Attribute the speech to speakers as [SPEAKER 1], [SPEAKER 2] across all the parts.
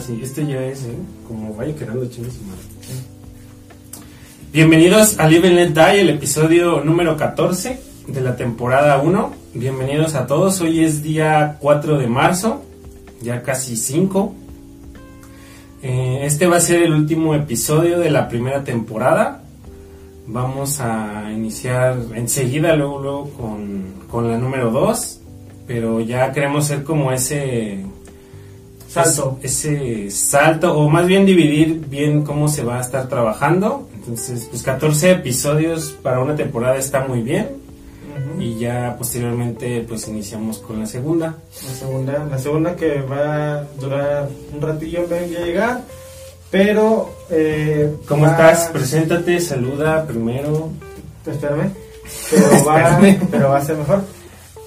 [SPEAKER 1] Sí, este ya es, ¿eh? Como vaya quedando chingue su madre. Bienvenidos a Live and Let Die, el episodio número 14 de la temporada 1. Bienvenidos a todos. Hoy es día 4 de marzo, ya casi 5. Eh, este va a ser el último episodio de la primera temporada. Vamos a iniciar enseguida, luego, luego con, con la número 2. Pero ya queremos ser como ese
[SPEAKER 2] Salto.
[SPEAKER 1] es- ese salto, o más bien dividir bien cómo se va a estar trabajando. Entonces, pues 14 episodios para una temporada está muy bien. Y ya posteriormente, pues iniciamos con la segunda.
[SPEAKER 2] La segunda, la segunda que va a durar un ratillo en llegar, pero... Eh,
[SPEAKER 1] ¿Cómo
[SPEAKER 2] va-
[SPEAKER 1] estás? Preséntate, saluda primero.
[SPEAKER 2] Espérame. Pero va, pero va a ser mejor.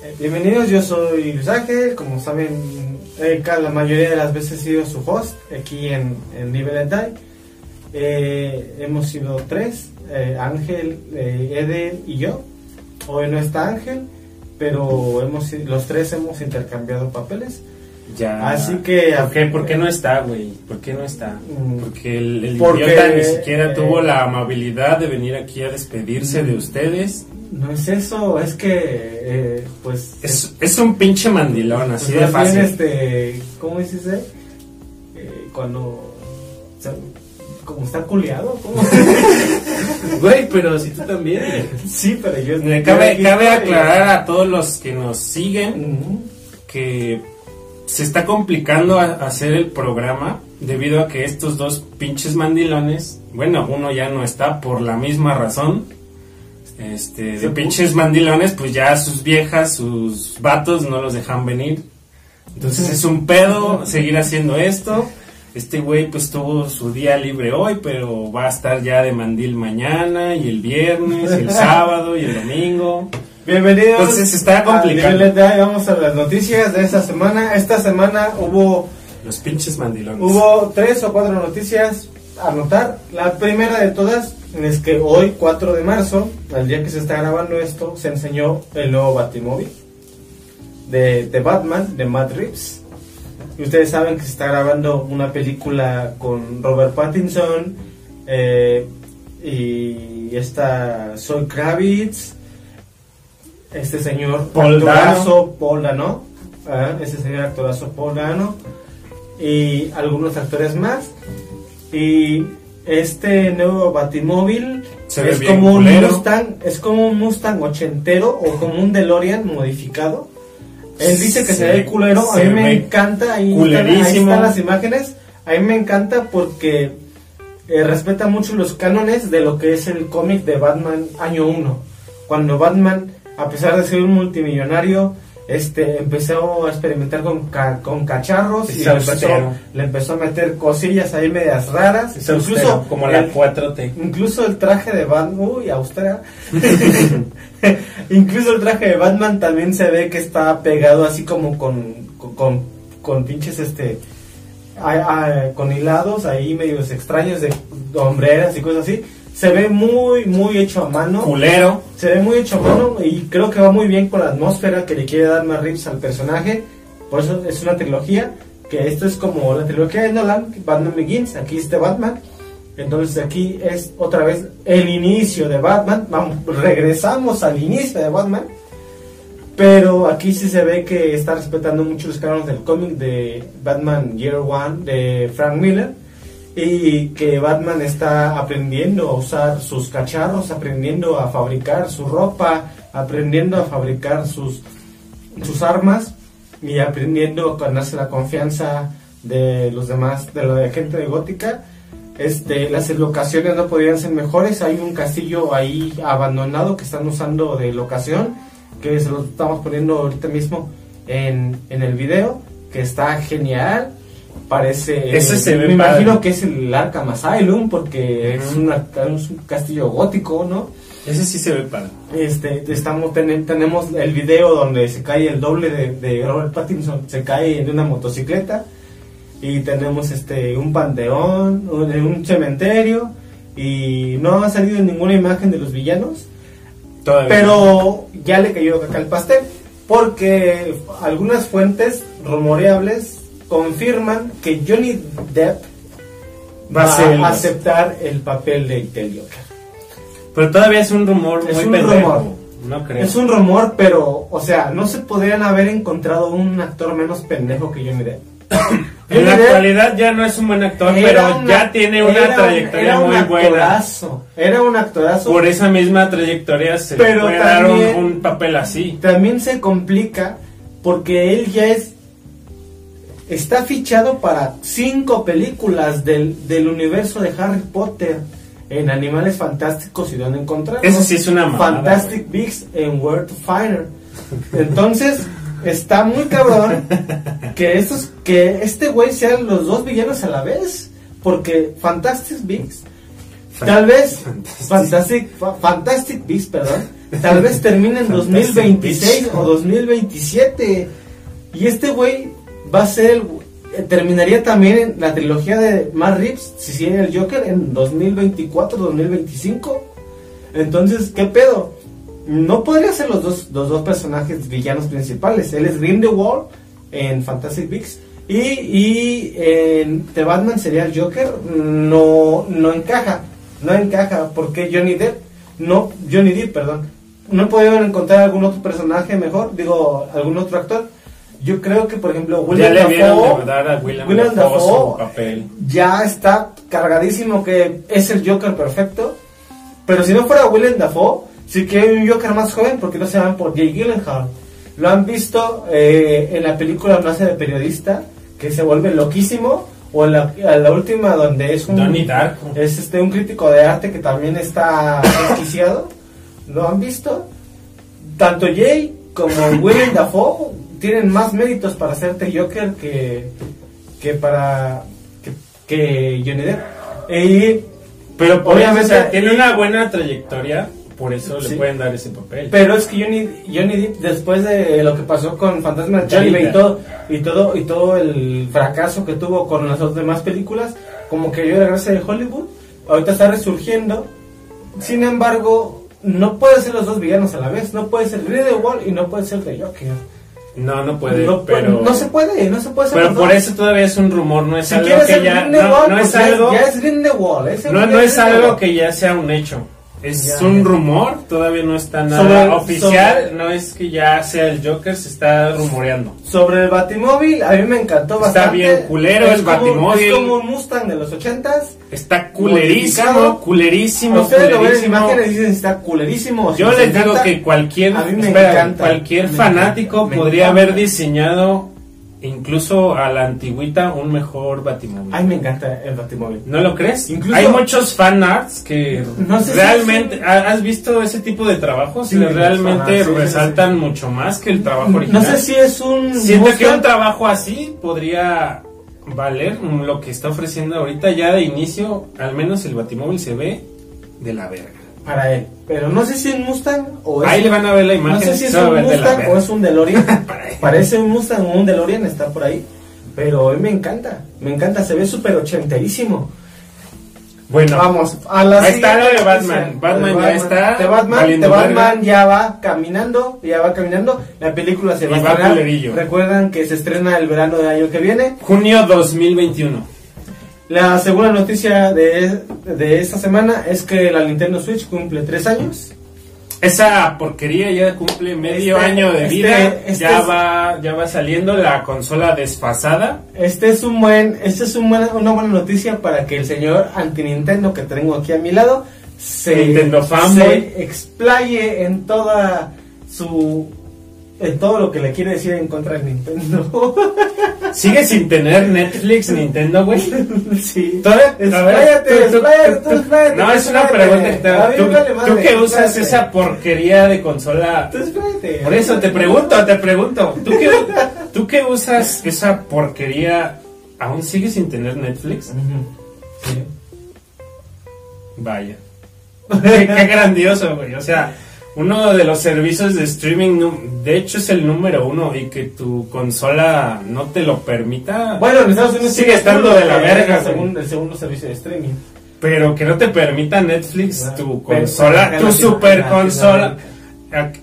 [SPEAKER 2] Eh, bienvenidos, yo soy Luis Ángel, como saben, eh, la mayoría de las veces he sido su host aquí en, en. Eh, hemos sido tres, eh, Ángel, Eder y yo. Hoy no está Ángel, pero hemos, los tres hemos intercambiado papeles.
[SPEAKER 1] Ya.
[SPEAKER 2] Así que-
[SPEAKER 1] ¿Por qué, por qué no está, güey? ¿Por qué no está?
[SPEAKER 2] Mm.
[SPEAKER 1] Porque el, el
[SPEAKER 2] Porque,
[SPEAKER 1] idiota ni siquiera
[SPEAKER 2] eh,
[SPEAKER 1] tuvo la amabilidad de venir aquí a despedirse de ustedes.
[SPEAKER 2] No es eso, es que, eh, pues...
[SPEAKER 1] Es, es un pinche mandilón, así
[SPEAKER 2] Pues
[SPEAKER 1] de
[SPEAKER 2] más bien,
[SPEAKER 1] fácil.
[SPEAKER 2] este, ¿cómo dices? eh? Cuando, o sea, como está culiado, ¿cómo?
[SPEAKER 1] Güey, pero si tú también.
[SPEAKER 2] sí, pero yo...
[SPEAKER 1] Cabe, cabe aclarar a todos los que nos siguen que se está complicando a- hacer el programa debido a que estos dos pinches mandilones, bueno, uno ya no está por la misma razón. Este, de pinches mandilones, pues ya sus viejas, sus vatos no los dejan venir. Entonces es un pedo seguir haciendo esto. Este güey pues tuvo su día libre hoy, pero va a estar ya de mandil mañana y el viernes y el sábado y el domingo.
[SPEAKER 2] Bienvenidos.
[SPEAKER 1] Entonces, está
[SPEAKER 2] de- Vamos a las noticias de esta semana. Esta semana hubo,
[SPEAKER 1] Los pinches mandilones.
[SPEAKER 2] hubo tres o cuatro noticias a anotar. La primera de todas es que hoy, 4 de marzo, al día que se está grabando esto, se enseñó el nuevo Batimóvil de, de Batman, de Matt Reeves. Y ustedes saben que se está grabando una película con Robert Pattinson eh, y esta Zoe Kravitz, este señor
[SPEAKER 1] Paul
[SPEAKER 2] actorazo Paul Dano, ah, este señor actorazo Paul Dano y algunos actores más. Y este nuevo Batimóvil
[SPEAKER 1] Se
[SPEAKER 2] es como un. Mustang, es como un Mustang ochentero o como un DeLorean modificado. Él dice que se,
[SPEAKER 1] Se-
[SPEAKER 2] ve culero, a mí me encanta, ahí están, ahí están las imágenes, a mí me encanta porque eh, respeta mucho los cánones de lo que es el cómic de Batman año 1. Cuando Batman, a pesar de ser un multimillonario, este empezó a experimentar con, ca- con cacharros
[SPEAKER 1] Es
[SPEAKER 2] y le empezó,
[SPEAKER 1] austero.
[SPEAKER 2] le empezó a meter cosillas ahí medias raras.
[SPEAKER 1] Es austero, como la
[SPEAKER 2] el-
[SPEAKER 1] 4T.
[SPEAKER 2] Incluso el traje de Batman, uy, austera. Incluso el traje de Batman también se ve que está pegado así como con, con, con, con pinches, este, a- a- con hilados ahí medios extraños de hombreras y cosas así. Se ve muy, muy hecho a mano.
[SPEAKER 1] Culero.
[SPEAKER 2] Se ve muy hecho a mano y creo que va muy bien con la atmósfera que le quiere dar Matt Reeves al personaje. Por eso es una trilogía, que esto es como la trilogía de Nolan, Batman Begins, aquí es de Batman. Entonces aquí es otra vez el inicio de Batman. Vamos, regresamos al inicio de Batman. Pero aquí sí se ve que está respetando mucho los cánones del cómic de Batman Year One de Frank Miller. Y que Batman está aprendiendo a usar sus cacharros, aprendiendo a fabricar su ropa, aprendiendo a fabricar sus, sus armas y aprendiendo a ganarse la confianza de los demás, de la gente de Gótica. Este, las locaciones no podrían ser mejores. Hay un castillo ahí abandonado que están usando de locación, que se lo estamos poniendo ahorita mismo en, en el video, que está genial. Parece.
[SPEAKER 1] Ese se ve
[SPEAKER 2] me imagino que es el Arkham Asylum, porque es, un castillo gótico, ¿no?
[SPEAKER 1] Ese sí se ve padre.
[SPEAKER 2] Este, estamos, ten- tenemos el video donde se cae el doble de, de Robert Pattinson, se cae en una motocicleta y tenemos este un panteón, un, un cementerio y no ha salido ninguna imagen de los villanos,
[SPEAKER 1] Todavía.
[SPEAKER 2] pero ya le cayó caca al pastel porque algunas fuentes rumoreables confirman que Johnny Depp
[SPEAKER 1] Va
[SPEAKER 2] va,
[SPEAKER 1] a
[SPEAKER 2] aceptar el papel de del Joker.
[SPEAKER 1] Pero todavía es un rumor
[SPEAKER 2] Es
[SPEAKER 1] muy
[SPEAKER 2] un
[SPEAKER 1] pendejo.
[SPEAKER 2] rumor.
[SPEAKER 1] No creo.
[SPEAKER 2] Es un rumor, pero, o sea, no se podrían haber encontrado un actor menos pendejo que Johnny Depp.
[SPEAKER 1] En la actualidad ya no es un buen actor, pero
[SPEAKER 2] una-
[SPEAKER 1] ya tiene una
[SPEAKER 2] era
[SPEAKER 1] trayectoria
[SPEAKER 2] era un
[SPEAKER 1] muy buena.
[SPEAKER 2] actorazo, Era un actorazo.
[SPEAKER 1] Por esa misma trayectoria se le
[SPEAKER 2] Pero
[SPEAKER 1] puede dar un papel así.
[SPEAKER 2] También se complica porque él ya es. Está fichado para cinco películas del, del universo de Harry Potter en Animales Fantásticos y dónde encontrarlos.
[SPEAKER 1] Eso sí es una mamada,
[SPEAKER 2] Fantastic Beasts en Find Her. Entonces, está muy cabrón que, estos, que este güey sean los dos villanos a la vez. Porque Fantastic Beasts Tal vez
[SPEAKER 1] Fantastic.
[SPEAKER 2] Fantastic, Fa- Fantastic Beasts, perdón, tal vez termine en
[SPEAKER 1] Fantastic
[SPEAKER 2] 2026
[SPEAKER 1] Beasts.
[SPEAKER 2] o 2027. Y este güey va a ser terminaría también la trilogía de Matt Reeves, si sigue el Joker en 2024, 2025. Entonces, ¿qué pedo? No podría ser los dos, los dos personajes villanos principales. Él es Grindelwald en Fantastic Beasts y, en The Batman sería el Joker. No, no encaja, no encaja porque Johnny Depp, no, Johnny Depp, perdón, no pudieron encontrar algún otro personaje mejor, digo, algún otro actor. Yo creo que, por ejemplo,
[SPEAKER 1] Ya
[SPEAKER 2] William
[SPEAKER 1] le vieron
[SPEAKER 2] Dafoe,
[SPEAKER 1] a William,
[SPEAKER 2] William
[SPEAKER 1] Dafoe
[SPEAKER 2] Dafoe
[SPEAKER 1] papel.
[SPEAKER 2] ya está cargadísimo que es el Joker perfecto. Pero si no fuera Willem Dafoe, sí que hay un Joker más joven porque no se llaman por Jay Gyllenhaal. Lo han visto eh, en la película hace de periodista, que se vuelve loquísimo, o en la, en la última donde es un
[SPEAKER 1] Donnie Darko.
[SPEAKER 2] es este un crítico de arte que también está desquiciado. ¿Lo han visto? Tanto Jay como Willem Dafoe tienen más méritos para hacerte Joker que, que para que, que Johnny Depp. Y
[SPEAKER 1] Pero por
[SPEAKER 2] Obviamente-
[SPEAKER 1] eso, o sea, tiene una buena trayectoria, por eso
[SPEAKER 2] Sí.
[SPEAKER 1] le pueden dar ese papel.
[SPEAKER 2] Pero es que Johnny, Johnny Depp, después de lo que pasó con Fantasma
[SPEAKER 1] Johnny
[SPEAKER 2] Caribe y todo, y todo, y todo el fracaso que tuvo con las otras demás películas, como que dio la gracia de Hollywood, ahorita está resurgiendo. Sin embargo, no puede ser los dos villanos a la vez, no puede ser Grindelwald y no puede ser The Joker.
[SPEAKER 1] No, no puede,
[SPEAKER 2] no, puede-
[SPEAKER 1] pero...
[SPEAKER 2] no se puede, no se puede ser
[SPEAKER 1] Pero por eso todavía es un rumor, no es
[SPEAKER 2] Si
[SPEAKER 1] algo que ya... No, no
[SPEAKER 2] pues
[SPEAKER 1] es algo...
[SPEAKER 2] Ya es Grindelwald,
[SPEAKER 1] No, no es algo que ya sea un hecho. Es
[SPEAKER 2] Ya,
[SPEAKER 1] un
[SPEAKER 2] ya.
[SPEAKER 1] rumor, todavía no está nada
[SPEAKER 2] Sobre-
[SPEAKER 1] oficial, no es que ya sea el Joker, se está rumoreando.
[SPEAKER 2] Sobre el Batimóvil, a mí me encantó
[SPEAKER 1] Está
[SPEAKER 2] bastante.
[SPEAKER 1] bien culero
[SPEAKER 2] Es
[SPEAKER 1] el
[SPEAKER 2] como-
[SPEAKER 1] Batimóvil.
[SPEAKER 2] Es como un Mustang de los ochentas.
[SPEAKER 1] Está culerísimo, culerísimo,
[SPEAKER 2] Ustedes lo ven en imágenes y dicen está culerísimo. o
[SPEAKER 1] Yo
[SPEAKER 2] les
[SPEAKER 1] les digo
[SPEAKER 2] encanta.
[SPEAKER 1] que cualquier,
[SPEAKER 2] A mí me
[SPEAKER 1] espera,
[SPEAKER 2] encanta.
[SPEAKER 1] cualquier
[SPEAKER 2] Me
[SPEAKER 1] fanático
[SPEAKER 2] encanta,
[SPEAKER 1] podría
[SPEAKER 2] encanta.
[SPEAKER 1] haber diseñado incluso a la antigüita un mejor Batimóvil.
[SPEAKER 2] Ay, me encanta el Batimóvil.
[SPEAKER 1] ¿No lo crees?
[SPEAKER 2] Incluso-
[SPEAKER 1] Hay muchos fan arts que
[SPEAKER 2] No sé si
[SPEAKER 1] realmente...
[SPEAKER 2] es un-
[SPEAKER 1] ¿ha- ¿Has visto ese tipo de trabajos?
[SPEAKER 2] Sí,
[SPEAKER 1] que realmente
[SPEAKER 2] sí, sí,
[SPEAKER 1] resaltan mucho más que el trabajo
[SPEAKER 2] No
[SPEAKER 1] original.
[SPEAKER 2] sé si es un.
[SPEAKER 1] Siento que un trabajo así podría valer lo que está ofreciendo ahorita ya de inicio. Al menos el Batimóvil se ve de la verga.
[SPEAKER 2] Para él. Pero no sé si es un Mustang o es.
[SPEAKER 1] Ahí le van a ver la imagen.
[SPEAKER 2] No sé si es un Mustang o es un DeLorean. Parece un Mustang o un DeLorean, está por ahí. Pero a mí me encanta. Me encanta, se ve súper ochenterísimo.
[SPEAKER 1] Bueno,
[SPEAKER 2] Vamos, a la
[SPEAKER 1] Ahí está lo de Batman. Batman ya está
[SPEAKER 2] De Batman, de Batman ya va caminando, ya va caminando. La película se
[SPEAKER 1] Y
[SPEAKER 2] va a estrenar. Recuerdan que se estrena el verano del año que viene.
[SPEAKER 1] junio 2021.
[SPEAKER 2] La segunda noticia de, de esta semana es que la Nintendo Switch cumple tres años.
[SPEAKER 1] Esa porquería ya cumple medio
[SPEAKER 2] Este-
[SPEAKER 1] año de
[SPEAKER 2] este-
[SPEAKER 1] vida.
[SPEAKER 2] este
[SPEAKER 1] ya
[SPEAKER 2] es-
[SPEAKER 1] va ya va saliendo la consola desfasada.
[SPEAKER 2] Este es un buen, este es un buena- una buena noticia para que el señor anti Nintendo que tengo aquí a mi lado se,
[SPEAKER 1] Nintendo fanboy.
[SPEAKER 2] se explaye en toda su en todo lo que le quiere decir en contra de Nintendo.
[SPEAKER 1] Sigue sin tener Netflix, Nintendo, güey.
[SPEAKER 2] sí.
[SPEAKER 1] Todavía-
[SPEAKER 2] Expláyate, expláyate, expláyate,
[SPEAKER 1] No, es una pregunta que te tú,
[SPEAKER 2] vale madre,
[SPEAKER 1] tú que usas esa porquería de consola.
[SPEAKER 2] Tú expláyate.
[SPEAKER 1] Por eso te pregunto, te pregunto. ¿Tú que, tú que usas esa porquería, aún sigues sin tener Netflix?
[SPEAKER 2] Sí.
[SPEAKER 1] Vaya. Qué, qué grandioso, güey. O sea, uno de los servicios de streaming, de hecho es el número uno y que tu consola no te lo permita.
[SPEAKER 2] Bueno, en Estados Unidos
[SPEAKER 1] Sigue estando de la verga,
[SPEAKER 2] el segundo, el segundo servicio de streaming.
[SPEAKER 1] Pero que no te permita Netflix,
[SPEAKER 2] Ah,
[SPEAKER 1] tu consola, tu super consola.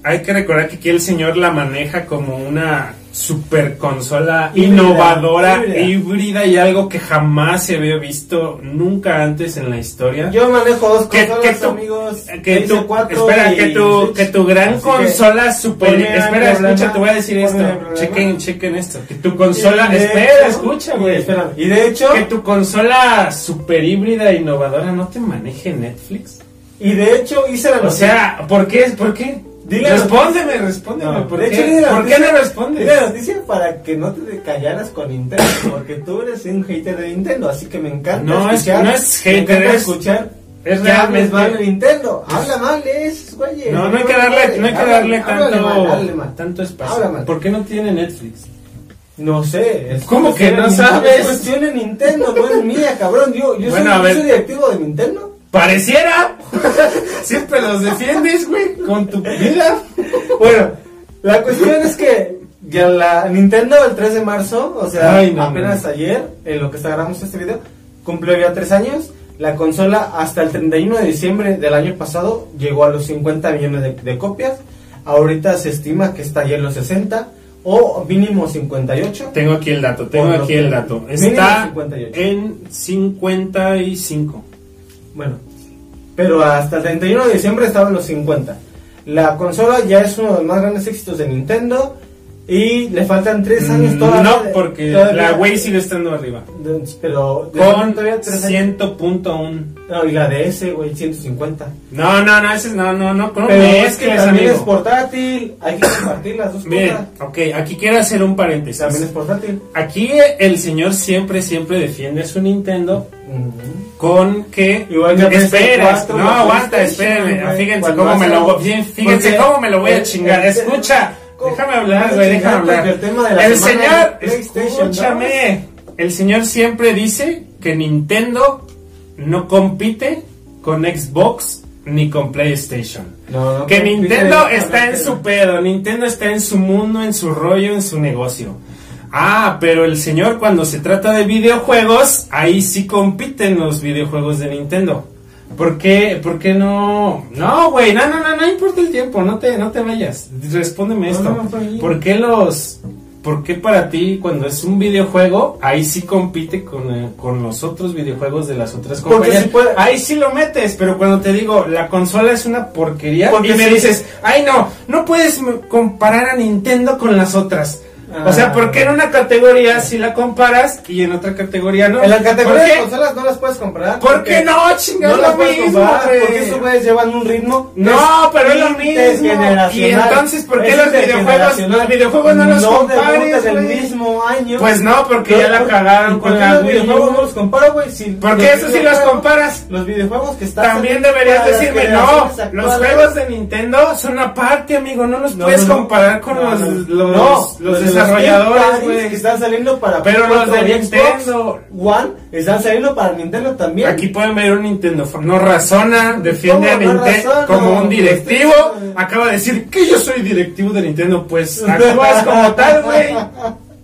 [SPEAKER 1] Hay que recordar que aquí el señor la maneja como una super consola
[SPEAKER 2] Híbrida,
[SPEAKER 1] innovadora,
[SPEAKER 2] híbrida.
[SPEAKER 1] híbrida. y algo que jamás se había visto nunca antes en la historia.
[SPEAKER 2] Yo manejo dos
[SPEAKER 1] que,
[SPEAKER 2] consolas,
[SPEAKER 1] que tu,
[SPEAKER 2] amigos.
[SPEAKER 1] que tu-
[SPEAKER 2] PS4
[SPEAKER 1] espera, que tu, que tu gran
[SPEAKER 2] Así que,
[SPEAKER 1] consola super, espera, escucha, te voy a decir esto, chequen, chequen esto, que tu consola,
[SPEAKER 2] de
[SPEAKER 1] espera,
[SPEAKER 2] hecho-
[SPEAKER 1] escucha,
[SPEAKER 2] y
[SPEAKER 1] güey,
[SPEAKER 2] Y de hecho,
[SPEAKER 1] que tu consola super híbrida innovadora no te maneje Netflix.
[SPEAKER 2] y de hecho hice la
[SPEAKER 1] O sea, ¿por qué? ¿Por qué?
[SPEAKER 2] Dile
[SPEAKER 1] respóndeme, respóndeme.
[SPEAKER 2] No,
[SPEAKER 1] ¿Por,
[SPEAKER 2] de
[SPEAKER 1] qué?
[SPEAKER 2] hecho,
[SPEAKER 1] ¿Por qué no respondes?
[SPEAKER 2] Dile la noticia para que no te callaras con Nintendo, porque tú eres un hater de Nintendo, así que me encanta
[SPEAKER 1] No, es-
[SPEAKER 2] escuchar.
[SPEAKER 1] no es hater, es-
[SPEAKER 2] escuchar.
[SPEAKER 1] es realmente-
[SPEAKER 2] mal de Nintendo. Habla mal de esos güeyes.
[SPEAKER 1] No, no hay que darle, no hay que darle tanto,
[SPEAKER 2] mal,
[SPEAKER 1] tanto espacio.
[SPEAKER 2] Habla mal.
[SPEAKER 1] ¿Por qué no tiene Netflix?
[SPEAKER 2] No sé. Es
[SPEAKER 1] ¿Cómo que no
[SPEAKER 2] Nintendo,
[SPEAKER 1] sabes?
[SPEAKER 2] Es cuestión de Nintendo, no es mía, cabrón. Yo, yo,
[SPEAKER 1] Bueno,
[SPEAKER 2] soy, yo soy directivo de Nintendo.
[SPEAKER 1] ¡Pareciera! Siempre los defiendes, güey, con tu vida.
[SPEAKER 2] Bueno, la cuestión es que ya la Nintendo el 3 de marzo, o sea,
[SPEAKER 1] Ay, no,
[SPEAKER 2] apenas ayer, en lo que está grabando este video, cumplió ya 3 años. La consola hasta el 31 de diciembre del año pasado llegó a los 50 millones de, de copias. Ahorita se estima que está ya en los 60 o mínimo 58.
[SPEAKER 1] Tengo aquí el dato, tengo aquí el dato. Está
[SPEAKER 2] 58.
[SPEAKER 1] en 55.
[SPEAKER 2] Bueno, pero hasta el 31 de diciembre estaba en los 50. La consola ya es uno de los más grandes éxitos de Nintendo y le faltan 3 años todavía.
[SPEAKER 1] Mm, No,
[SPEAKER 2] de-
[SPEAKER 1] porque
[SPEAKER 2] todavía-
[SPEAKER 1] la Wii sigue estando arriba.
[SPEAKER 2] de- Pero le
[SPEAKER 1] Con
[SPEAKER 2] faltan todavía 3 años.
[SPEAKER 1] 100.1.
[SPEAKER 2] No, y la DS, güey, 150.
[SPEAKER 1] No, no, no, ese es, no, no, no, no
[SPEAKER 2] Pero es que también
[SPEAKER 1] amigo.
[SPEAKER 2] es portátil, hay que compartir las dos
[SPEAKER 1] Bien,
[SPEAKER 2] cosas.
[SPEAKER 1] ok, aquí quiero hacer un paréntesis.
[SPEAKER 2] También es portátil.
[SPEAKER 1] Aquí el señor siempre, siempre defiende su Nintendo
[SPEAKER 2] Ujú.
[SPEAKER 1] con que
[SPEAKER 2] Igual que
[SPEAKER 1] espera,
[SPEAKER 2] PS4,
[SPEAKER 1] no aguanta, espérenme, fíjense cómo me lo fíjense cómo me lo voy a chingar. Escucha. Déjame hablar, güey, déjame hablar.
[SPEAKER 2] el tema de la
[SPEAKER 1] El
[SPEAKER 2] semana
[SPEAKER 1] señor, escúchame, el señor siempre dice que Nintendo no compite con Xbox ni con PlayStation.
[SPEAKER 2] No, no
[SPEAKER 1] Que Nintendo está en su pedo, Nintendo está en su mundo, en su rollo, en su negocio. Ah, pero el señor cuando se trata de videojuegos, ahí sí compiten los videojuegos de Nintendo. ¿Por qué, por qué no? No, güey, no, no, no, no importa el tiempo, no te, no te vayas. Respóndeme
[SPEAKER 2] No,
[SPEAKER 1] esto.
[SPEAKER 2] no.
[SPEAKER 1] ¿Por qué los, por qué para ti cuando es un videojuego, ahí sí compite con, eh, con los otros videojuegos de las otras compañías?
[SPEAKER 2] si puede-
[SPEAKER 1] Ahí sí lo metes, pero cuando te digo, la consola es una porquería,
[SPEAKER 2] Porque
[SPEAKER 1] y me
[SPEAKER 2] sí.
[SPEAKER 1] dices, ay no, no puedes comparar a Nintendo con las otras. O sea,
[SPEAKER 2] Ah.
[SPEAKER 1] ¿por qué en una categoría sí la comparas y en otra categoría no?
[SPEAKER 2] En la categoría
[SPEAKER 1] ¿Por
[SPEAKER 2] de consolas no las puedes comprar.
[SPEAKER 1] ¿Por
[SPEAKER 2] porque
[SPEAKER 1] qué no, chingado?
[SPEAKER 2] No las puedes
[SPEAKER 1] mismo,
[SPEAKER 2] comprar
[SPEAKER 1] güey.
[SPEAKER 2] porque esos güeyes llevan un ritmo.
[SPEAKER 1] No, pero es lo mismo. Y entonces, ¿por qué los videojuegos, los videojuegos no los compares,
[SPEAKER 2] debutan el
[SPEAKER 1] güey?
[SPEAKER 2] mismo año.
[SPEAKER 1] Pues no, porque ya la
[SPEAKER 2] ¿por-
[SPEAKER 1] cagaron
[SPEAKER 2] ¿y
[SPEAKER 1] con la
[SPEAKER 2] los videojuegos no los comparo, güey? Si
[SPEAKER 1] Porque
[SPEAKER 2] los
[SPEAKER 1] eso sí los comparas.
[SPEAKER 2] Los videojuegos que están
[SPEAKER 1] También deberías decirme, no, los juegos de Nintendo son aparte, amigo, no los
[SPEAKER 2] No,
[SPEAKER 1] puedes
[SPEAKER 2] no, no.
[SPEAKER 1] comparar con
[SPEAKER 2] No,
[SPEAKER 1] los,
[SPEAKER 2] no.
[SPEAKER 1] los,
[SPEAKER 2] No,
[SPEAKER 1] desarrolladores, güey.
[SPEAKER 2] que están saliendo para
[SPEAKER 1] Pero los de
[SPEAKER 2] 4 y
[SPEAKER 1] Nintendo.
[SPEAKER 2] Xbox One están saliendo para Nintendo también.
[SPEAKER 1] Aquí pueden ver un Nintendo. No razona, defiende a
[SPEAKER 2] ¿Cómo no
[SPEAKER 1] Nintendo como un directivo.
[SPEAKER 2] Pues,
[SPEAKER 1] Acaba de decir que yo soy directivo de Nintendo. Pues actúas como tal, güey.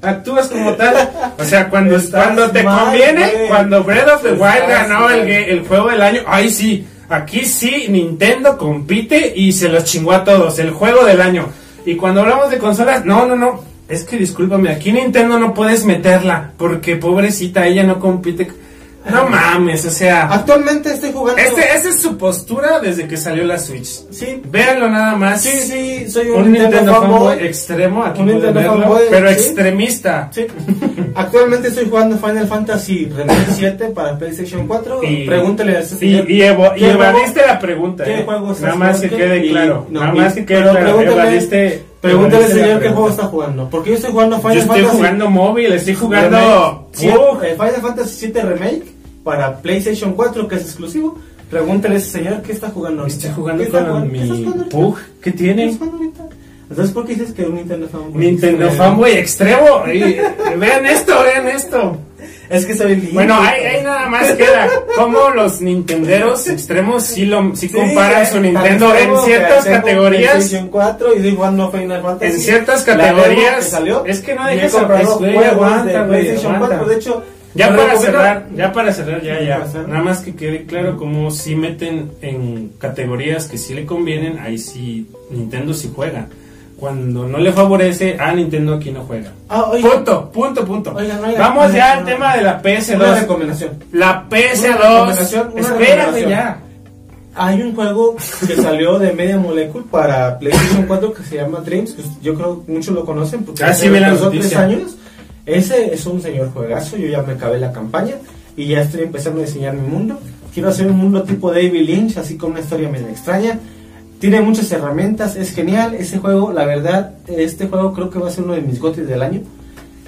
[SPEAKER 1] Actúas como tal. O sea, cuando,
[SPEAKER 2] Estás
[SPEAKER 1] cuando te
[SPEAKER 2] mal,
[SPEAKER 1] conviene, cuando Breath of the Wild
[SPEAKER 2] Estás
[SPEAKER 1] ganó el, el juego del año, ahí sí. Aquí sí, Nintendo compite y se los chingó a todos. El juego del año. Y cuando hablamos de consolas, no, no, no. Es que discúlpame, aquí Nintendo no puedes meterla. Porque pobrecita, ella no compite. No mames, o sea.
[SPEAKER 2] Actualmente estoy jugando.
[SPEAKER 1] Este, esa es su postura desde que salió la Switch.
[SPEAKER 2] Sí,
[SPEAKER 1] Véanlo nada más.
[SPEAKER 2] sí, sí, soy un,
[SPEAKER 1] Un Nintendo, fanboy
[SPEAKER 2] fanboy.
[SPEAKER 1] extremo, aquí
[SPEAKER 2] Un Nintendo
[SPEAKER 1] verlo,
[SPEAKER 2] fanboy,
[SPEAKER 1] pero
[SPEAKER 2] sí.
[SPEAKER 1] extremista.
[SPEAKER 2] Sí. Actualmente estoy jugando Final Fantasy Remake 7 para PlayStation 4.
[SPEAKER 1] Y-
[SPEAKER 2] Pregúntale a ese
[SPEAKER 1] Sí, y, evo- y
[SPEAKER 2] ¿Qué
[SPEAKER 1] evadiste la pregunta.
[SPEAKER 2] ¿Qué
[SPEAKER 1] eh.
[SPEAKER 2] juego
[SPEAKER 1] Nada más que quede
[SPEAKER 2] Y-
[SPEAKER 1] claro.
[SPEAKER 2] no,
[SPEAKER 1] nada más que quede claro. Evadiste,
[SPEAKER 2] Pregúntale al señor qué juego está jugando. Porque yo estoy jugando Final
[SPEAKER 1] Yo estoy
[SPEAKER 2] Fantasy.
[SPEAKER 1] jugando móvil, estoy
[SPEAKER 2] Remake
[SPEAKER 1] jugando. Pug.
[SPEAKER 2] eh, Final Fantasy 7 Remake para PlayStation 4, que es exclusivo. Pregúntale a ese señor qué está jugando ahorita.
[SPEAKER 1] Estoy jugando
[SPEAKER 2] ¿Qué está
[SPEAKER 1] con
[SPEAKER 2] jugando? ¿Qué
[SPEAKER 1] mi
[SPEAKER 2] ahorita?
[SPEAKER 1] Pug. ¿Qué
[SPEAKER 2] ¿Qué
[SPEAKER 1] tiene?
[SPEAKER 2] ahorita? Entonces, ¿por qué dices que un Nintendo fanboy?
[SPEAKER 1] Nintendo
[SPEAKER 2] Eh,
[SPEAKER 1] fanboy extremo. Y- vean esto, vean esto.
[SPEAKER 2] Es que soy lindo.
[SPEAKER 1] Bueno, ahí, ahí nada más queda cómo los nintenderos extremos sí, lo, sí comparan
[SPEAKER 2] eh,
[SPEAKER 1] su Nintendo en ciertas
[SPEAKER 2] que
[SPEAKER 1] categorías.
[SPEAKER 2] PlayStation 4 y estoy jugando Final Fantasy.
[SPEAKER 1] En ciertas categorías.
[SPEAKER 2] que salió,
[SPEAKER 1] Es que no dejes güey,
[SPEAKER 2] juegos de PlayStation
[SPEAKER 1] aguanta.
[SPEAKER 2] 4. De hecho,
[SPEAKER 1] Ya para
[SPEAKER 2] recomiendo-
[SPEAKER 1] cerrar, ya para cerrar, ya,
[SPEAKER 2] Ya.
[SPEAKER 1] Nada más que quede claro cómo si meten en categorías que sí le convienen, ahí sí Nintendo sí juega. Cuando no le favorece a Nintendo aquí no juega.
[SPEAKER 2] Ah, oiga.
[SPEAKER 1] Punto, punto, punto. Vamos ya al tema de la
[SPEAKER 2] Una
[SPEAKER 1] PS2.
[SPEAKER 2] recomendación.
[SPEAKER 1] La
[SPEAKER 2] Una
[SPEAKER 1] PS2.
[SPEAKER 2] recomendación, una
[SPEAKER 1] Espérate ya.
[SPEAKER 2] Hay un juego que salió de Media Molecule para PlayStation 4 que se llama Dreams. que yo creo que muchos lo conocen porque
[SPEAKER 1] Ah,
[SPEAKER 2] hace
[SPEAKER 1] la
[SPEAKER 2] dos tres años. Ese es un señor juegazo. Yo ya me acabé la campaña y ya estoy empezando a diseñar mi mundo. Quiero hacer un mundo tipo David Lynch, así con una historia medio extraña. Tiene muchas herramientas, es genial. Ese juego, la verdad, este juego creo que va a ser uno de mis gotis del año.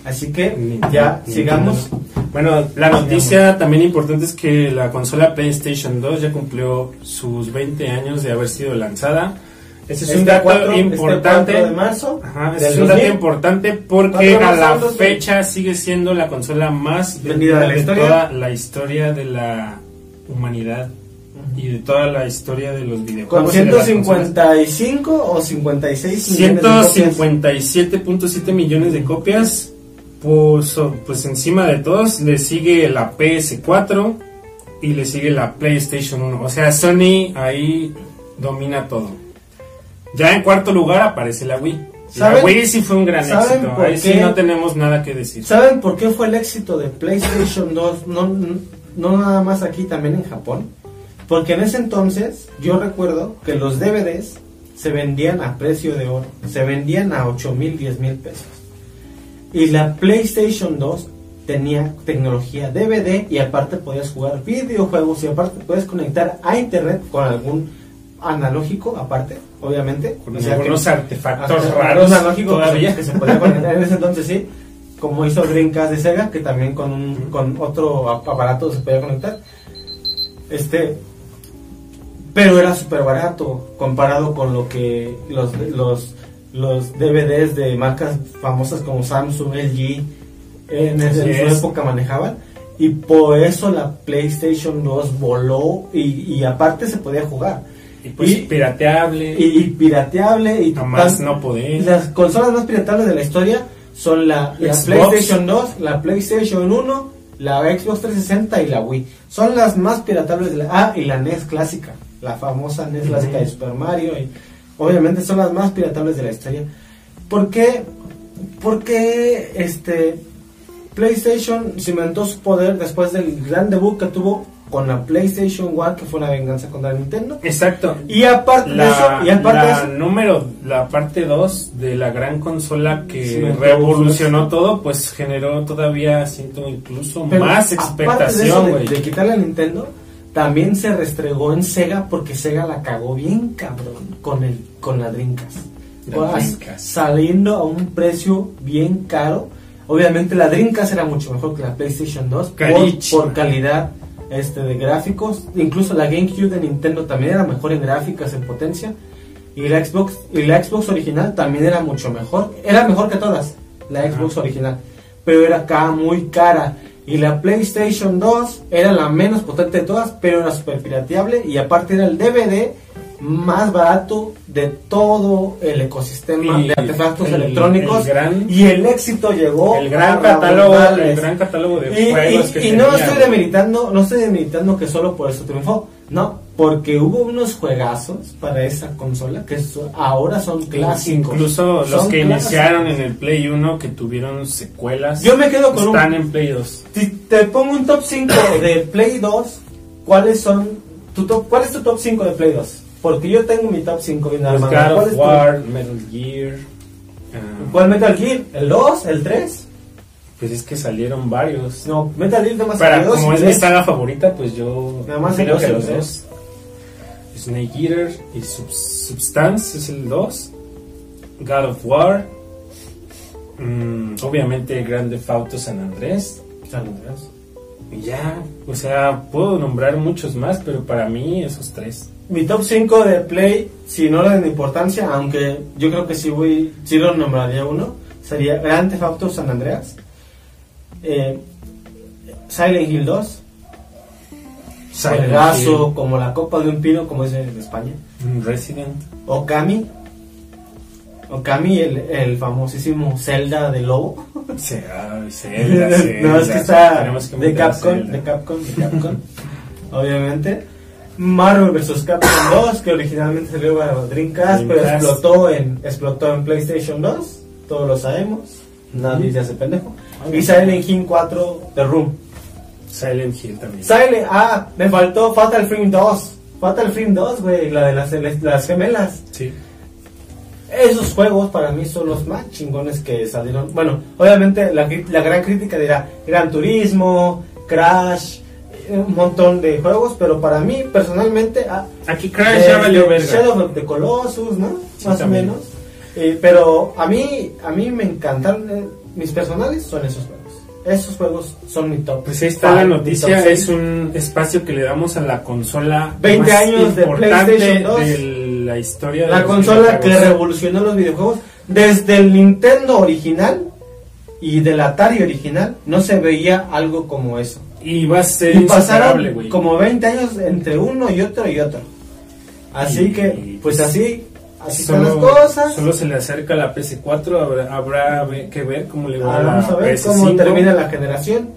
[SPEAKER 2] Así que
[SPEAKER 1] Nintendo,
[SPEAKER 2] ya
[SPEAKER 1] Nintendo.
[SPEAKER 2] sigamos.
[SPEAKER 1] Bueno, la noticia también importante es que la consola PlayStation 2 ya cumplió sus 20 años de haber sido lanzada. Ese es un
[SPEAKER 2] Este
[SPEAKER 1] dato
[SPEAKER 2] 4 este
[SPEAKER 1] importante.
[SPEAKER 2] 4 de marzo.
[SPEAKER 1] Ajá,
[SPEAKER 2] del
[SPEAKER 1] es un dato
[SPEAKER 2] 2000.
[SPEAKER 1] importante porque a la fecha sigue siendo la consola más
[SPEAKER 2] Vendida de la historia.
[SPEAKER 1] toda la historia de la humanidad y de toda la historia de los
[SPEAKER 2] Con
[SPEAKER 1] videojuegos. consolas.
[SPEAKER 2] 155 o 56 millones de copias.
[SPEAKER 1] 157.7 millones de copias. Pues, pues encima de todos le sigue la PS4 y le sigue la PlayStation 1. O sea, Sony ahí domina todo. Ya en cuarto lugar aparece la Wii. La
[SPEAKER 2] ¿Saben-
[SPEAKER 1] Wii sí fue un gran éxito. Ahí sí no tenemos nada que decir.
[SPEAKER 2] ¿Saben por qué fue el éxito de PlayStation 2? No, no nada más aquí, también en Japón. Porque en ese entonces yo recuerdo que los DVDs se vendían a precio de oro. Se vendían a 8 mil, 10 mil pesos. Y la PlayStation 2 tenía tecnología DVD y aparte podías jugar videojuegos y aparte puedes conectar a internet con algún analógico aparte, obviamente.
[SPEAKER 1] Con
[SPEAKER 2] O sea que-
[SPEAKER 1] algunos artefactos raros
[SPEAKER 2] un analógico
[SPEAKER 1] todavía.
[SPEAKER 2] que se podía conectar en ese entonces sí como hizo Dreamcast de Sega que también con un con otro ap- aparato se podía conectar este pero era súper barato comparado con lo que los los los DVDs de marcas famosas como Samsung LG en, su época manejaban y por eso la PlayStation 2 voló y, y aparte se podía jugar
[SPEAKER 1] Y pues
[SPEAKER 2] Y-
[SPEAKER 1] pirateable.
[SPEAKER 2] y, y pirateable y
[SPEAKER 1] más no poder.
[SPEAKER 2] las consolas más piratables de la historia son la, la. PlayStation 2, la PlayStation 1, la Xbox 360 y la Wii. Son las más piratables de la Ah, y la NES clásica, la famosa NES
[SPEAKER 1] Ujú.
[SPEAKER 2] clásica de Super Mario. Y, obviamente son las más piratables de la historia. ¿Por qué? Porque este PlayStation cimentó su poder después del gran debut que tuvo con la PlayStation 1, que fue una venganza contra Nintendo.
[SPEAKER 1] Exacto.
[SPEAKER 2] Y aparte de
[SPEAKER 1] la,
[SPEAKER 2] eso, y aparte de
[SPEAKER 1] la
[SPEAKER 2] eso,
[SPEAKER 1] número, la parte 2 de la gran consola que
[SPEAKER 2] Sí,
[SPEAKER 1] revolucionó todo, pues generó todavía, siento, incluso
[SPEAKER 2] Pero
[SPEAKER 1] más
[SPEAKER 2] de eso
[SPEAKER 1] expectación,
[SPEAKER 2] de,
[SPEAKER 1] güey.
[SPEAKER 2] de quitarle a Nintendo, también se restregó en Sega porque Sega la cagó bien cabrón con el con la Dreamcast.
[SPEAKER 1] La.
[SPEAKER 2] Saliendo a un precio bien caro. Obviamente la Dreamcast era mucho mejor que la PlayStation 2 por, calidad este de gráficos. Incluso la GameCube de Nintendo también era mejor en gráficas, en potencia. Y la Xbox y la Xbox original también era mucho mejor. Era mejor que todas, la Xbox original. Pero era acá muy cara. Y la PlayStation 2 era la menos potente de todas, pero era super pirateable. Y aparte era el DVD más barato de todo el ecosistema
[SPEAKER 1] Y
[SPEAKER 2] de artefactos
[SPEAKER 1] el-
[SPEAKER 2] electrónicos.
[SPEAKER 1] el gran-
[SPEAKER 2] y el éxito llegó
[SPEAKER 1] el gran catálogo, el gran catálogo de
[SPEAKER 2] Y,
[SPEAKER 1] juegos
[SPEAKER 2] y-
[SPEAKER 1] que
[SPEAKER 2] y no estoy demeritando, no estoy demeritando que solo por eso triunfó, no, porque hubo unos juegazos para esa consola que so- ahora son clásicos.
[SPEAKER 1] Incluso los que
[SPEAKER 2] clásicos.
[SPEAKER 1] iniciaron en el Play 1 que tuvieron secuelas.
[SPEAKER 2] Yo me quedo con un-
[SPEAKER 1] están en Play 2.
[SPEAKER 2] Si te pongo un top 5 de Play 2, ¿cuáles son tu top, cuál es tu top 5 de Play 2? Porque yo tengo mi top 5 bien
[SPEAKER 1] Pues
[SPEAKER 2] armado.
[SPEAKER 1] God
[SPEAKER 2] ¿Cuál
[SPEAKER 1] of
[SPEAKER 2] es tu-
[SPEAKER 1] War, Metal Gear. ah,
[SPEAKER 2] ¿Cuál Metal Gear? ¿El 2? ¿El 3?
[SPEAKER 1] pues es que salieron varios.
[SPEAKER 2] No, Metal Gear nada más
[SPEAKER 1] Para,
[SPEAKER 2] el 2
[SPEAKER 1] como es mi saga favorita, pues yo
[SPEAKER 2] Nada más
[SPEAKER 1] creo que los dos. Snake Eater y Sub- Substance es el 2. God of War. Mm, obviamente Grand Theft Auto San Andrés.
[SPEAKER 2] San Andreas.
[SPEAKER 1] Y ya, o sea, puedo nombrar muchos más, pero para mí esos tres.
[SPEAKER 2] Mi top 5 de Play, sin orden de importancia, aunque yo creo que sí voy, sí lo nombraría uno, sería Grand Theft Auto San Andreas, eh, Silent Hill 2, Juegazo, como la copa de un pino, como es en España,
[SPEAKER 1] Resident.
[SPEAKER 2] Okami, Okami, el, el famosísimo Zelda de Lobo.
[SPEAKER 1] Zelda, Zelda,
[SPEAKER 2] no, es que está
[SPEAKER 1] que
[SPEAKER 2] de Capcom,
[SPEAKER 1] Zelda.
[SPEAKER 2] de Capcom, de Capcom, obviamente. Marvel vs. Capcom 2, que originalmente salió para Dreamcast, pero
[SPEAKER 1] Dreamcast.
[SPEAKER 2] explotó en, explotó en PlayStation 2, todos lo sabemos, nadie se hace pendejo.
[SPEAKER 1] Ok.
[SPEAKER 2] Y Silent Hill 4, The Room.
[SPEAKER 1] Silent Hill también.
[SPEAKER 2] Silent, ah, me faltó Fatal Frame 2. Fatal Frame 2, güey, la de las, las gemelas.
[SPEAKER 1] Sí.
[SPEAKER 2] Esos juegos para mí son los más chingones que salieron. Bueno, obviamente la, la gran crítica dirá Gran Turismo, Crash, eh, un montón de juegos, pero para mí personalmente ah,
[SPEAKER 1] Aquí Crash ya valió verga.
[SPEAKER 2] Shadow of the Colossus, ¿no?
[SPEAKER 1] Sí,
[SPEAKER 2] Más
[SPEAKER 1] también.
[SPEAKER 2] o menos. Eh, pero a mí a mí me encantaron eh, mis personales son esos juegos. Esos juegos son mi top.
[SPEAKER 1] Pues ahí está la noticia, es un espacio que le damos a la consola
[SPEAKER 2] 20
[SPEAKER 1] más
[SPEAKER 2] años de PlayStation 2.
[SPEAKER 1] de la historia de
[SPEAKER 2] La consola que revolucionó los videojuegos desde el Nintendo original y del Atari original no se veía algo como eso.
[SPEAKER 1] Y va a ser
[SPEAKER 2] Y pasaron como 20 años entre uno y otro y otro. Así
[SPEAKER 1] Y-
[SPEAKER 2] que, pues así, así están
[SPEAKER 1] Solo,
[SPEAKER 2] las cosas.
[SPEAKER 1] solo se le acerca la PS4, habrá, que ver cómo le va
[SPEAKER 2] Ah,
[SPEAKER 1] a
[SPEAKER 2] vamos a ver
[SPEAKER 1] PS5.
[SPEAKER 2] cómo termina la generación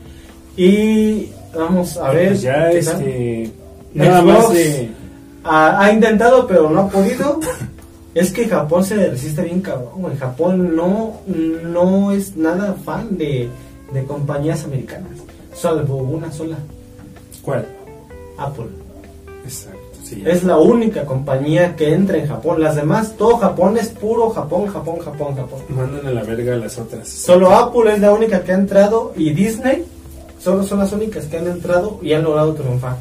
[SPEAKER 2] y vamos a ver.
[SPEAKER 1] Pues ya este nada
[SPEAKER 2] Xbox
[SPEAKER 1] más de
[SPEAKER 2] ha, ha intentado pero no ha podido. es que Japón se resiste bien cabrón. güey. Japón no, no es nada fan de, de compañías americanas, salvo una sola,
[SPEAKER 1] ¿cuál?
[SPEAKER 2] Apple.
[SPEAKER 1] Exacto, sí.
[SPEAKER 2] Es la única compañía que entra en Japón. Las demás, todo Japón es puro Japón, Japón, Japón, Japón.
[SPEAKER 1] mandan a la verga a las otras.
[SPEAKER 2] Solo Apple es la única que ha entrado y Disney solo son las únicas que han entrado y han logrado triunfar.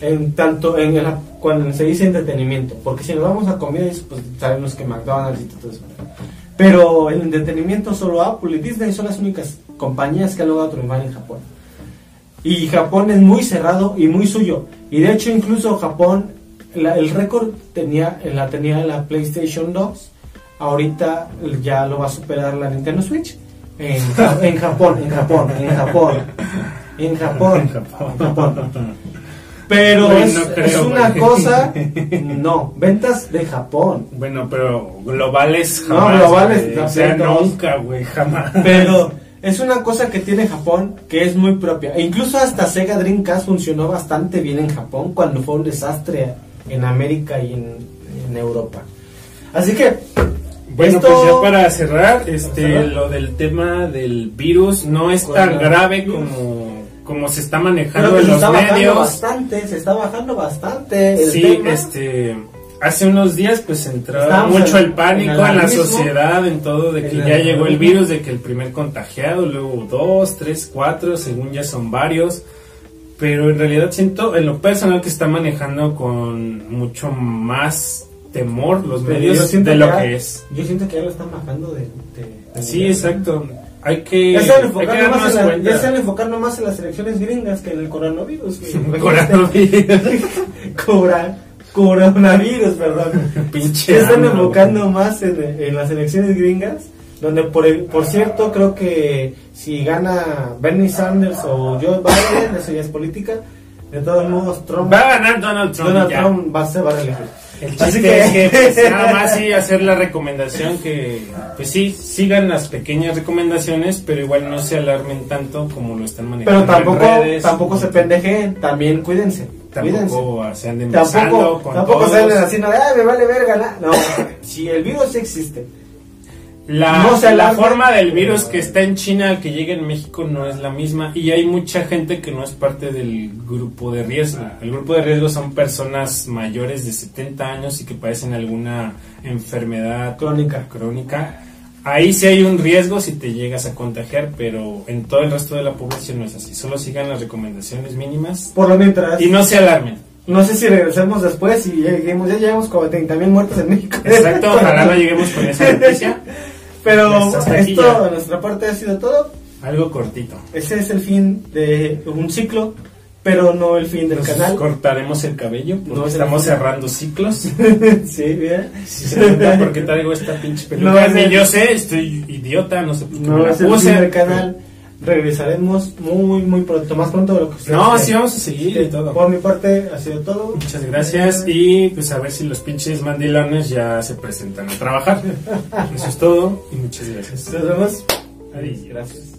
[SPEAKER 2] En tanto en el, cuando se dice entretenimiento, porque si nos vamos a comida, pues sabemos que McDonald's y todo eso. Pero en entretenimiento solo Apple y Disney son las únicas compañías que han logrado triunfar en Japón. Y Japón es muy cerrado y muy suyo. Y de hecho incluso Japón, la- el récord tenía, la tenía la PlayStation 2. Ahorita ya lo va a superar la Nintendo Switch. En, en Japón, en Japón, en Japón. En Japón.
[SPEAKER 1] En Japón.
[SPEAKER 2] en Japón. Pero es,
[SPEAKER 1] no creo,
[SPEAKER 2] es una
[SPEAKER 1] güey.
[SPEAKER 2] cosa, no, ventas de Japón.
[SPEAKER 1] Bueno, pero globales
[SPEAKER 2] No,
[SPEAKER 1] jamás.
[SPEAKER 2] globales,
[SPEAKER 1] güey.
[SPEAKER 2] no,
[SPEAKER 1] o sea, nunca, güey, jamás.
[SPEAKER 2] Pero es una cosa que tiene Japón que es muy propia. E incluso hasta Sega Dreamcast funcionó bastante bien en Japón cuando fue un desastre en América y en, en Europa. Así que,
[SPEAKER 1] Bueno,
[SPEAKER 2] esto-
[SPEAKER 1] pues ya para cerrar, este,
[SPEAKER 2] cerrar.
[SPEAKER 1] lo del tema del virus no es tan grave como, como se está manejando
[SPEAKER 2] que
[SPEAKER 1] en
[SPEAKER 2] se
[SPEAKER 1] los
[SPEAKER 2] está
[SPEAKER 1] medios.
[SPEAKER 2] bastante, se está bajando bastante el
[SPEAKER 1] Sí,
[SPEAKER 2] tema.
[SPEAKER 1] este, hace unos días pues
[SPEAKER 2] Estábamos
[SPEAKER 1] mucho el pánico
[SPEAKER 2] en
[SPEAKER 1] la sociedad, en todo, de que ya llegó el virus, de que el primer contagiado, luego dos, tres, cuatro, según ya son varios. Pero en realidad siento en lo personal que está manejando con mucho más temor los
[SPEAKER 2] Pero
[SPEAKER 1] medios de lo
[SPEAKER 2] ya-
[SPEAKER 1] que es.
[SPEAKER 2] Yo siento que ya lo están bajando de... de- de
[SPEAKER 1] Sí, exacto. Hay que,
[SPEAKER 2] Ya se
[SPEAKER 1] hay que
[SPEAKER 2] enfocar nomás
[SPEAKER 1] darnos
[SPEAKER 2] en la- ya se las elecciones gringas que en el coronavirus. güey.
[SPEAKER 1] Coronavirus.
[SPEAKER 2] Cobra- coronavirus, perdón.
[SPEAKER 1] Pinche
[SPEAKER 2] Ya están enfocando más en, en las elecciones gringas, donde por, por cierto creo que si gana Bernie Sanders o Joe Biden, eso ya es política, de todos modos Trump,
[SPEAKER 1] Va a ganar Donald Trump.
[SPEAKER 2] Donald. Trump va, se va a reelegir.
[SPEAKER 1] El
[SPEAKER 2] Así
[SPEAKER 1] chiste
[SPEAKER 2] que-
[SPEAKER 1] es que pues, nada más sí hacer la recomendación que pues sí sigan las pequeñas recomendaciones pero igual no se alarmen tanto como lo están manejando
[SPEAKER 2] Pero tampoco,
[SPEAKER 1] en redes
[SPEAKER 2] tampoco se pendejen, también cuídense, cuídense.
[SPEAKER 1] tampoco se anden
[SPEAKER 2] Tampoco,
[SPEAKER 1] con
[SPEAKER 2] tampoco
[SPEAKER 1] todos.
[SPEAKER 2] salen así, no, de, "Ay, me vale verga. la-". No, si el virus sí existe,
[SPEAKER 1] la,
[SPEAKER 2] No se
[SPEAKER 1] la forma del virus que está en China al que llega en México no es la misma y hay mucha gente que no es parte del grupo de riesgo el grupo de riesgo son personas mayores de 70 años y que padecen alguna enfermedad
[SPEAKER 2] crónica.
[SPEAKER 1] crónica. Ahí sí hay un riesgo si te llegas a contagiar, pero en todo el resto de la población no es así. Solo sigan las recomendaciones mínimas
[SPEAKER 2] Por lo mientras,
[SPEAKER 1] y no se alarmen.
[SPEAKER 2] no sé si regresemos después y lleguemos, ya llevamos como 30 mil muertos en México.
[SPEAKER 1] Exacto, ojalá no lleguemos con esa noticia.
[SPEAKER 2] Pero esto, de nuestra parte, ha sido todo.
[SPEAKER 1] Algo cortito.
[SPEAKER 2] Ese es el fin de un ciclo, pero no el fin del
[SPEAKER 1] Nos
[SPEAKER 2] canal.
[SPEAKER 1] cortaremos el cabello porque
[SPEAKER 2] No,
[SPEAKER 1] estamos cerrando ciclos.
[SPEAKER 2] sí, bien.
[SPEAKER 1] Si se preguntan por qué traigo esta pinche peluca,
[SPEAKER 2] No, es
[SPEAKER 1] ni
[SPEAKER 2] el-
[SPEAKER 1] yo sé, estoy idiota, no sé por qué me
[SPEAKER 2] No
[SPEAKER 1] la
[SPEAKER 2] es el
[SPEAKER 1] puse.
[SPEAKER 2] fin del canal. Regresaremos muy, muy pronto, más pronto de lo que
[SPEAKER 1] No, sí vamos a seguir y todo.
[SPEAKER 2] Por mi parte, ha sido todo.
[SPEAKER 1] Muchas gracias y pues a ver si los pinches mandilones ya se presentan a trabajar. Eso es todo y muchas gracias.
[SPEAKER 2] Nos vemos.
[SPEAKER 1] Adiós.
[SPEAKER 2] Gracias.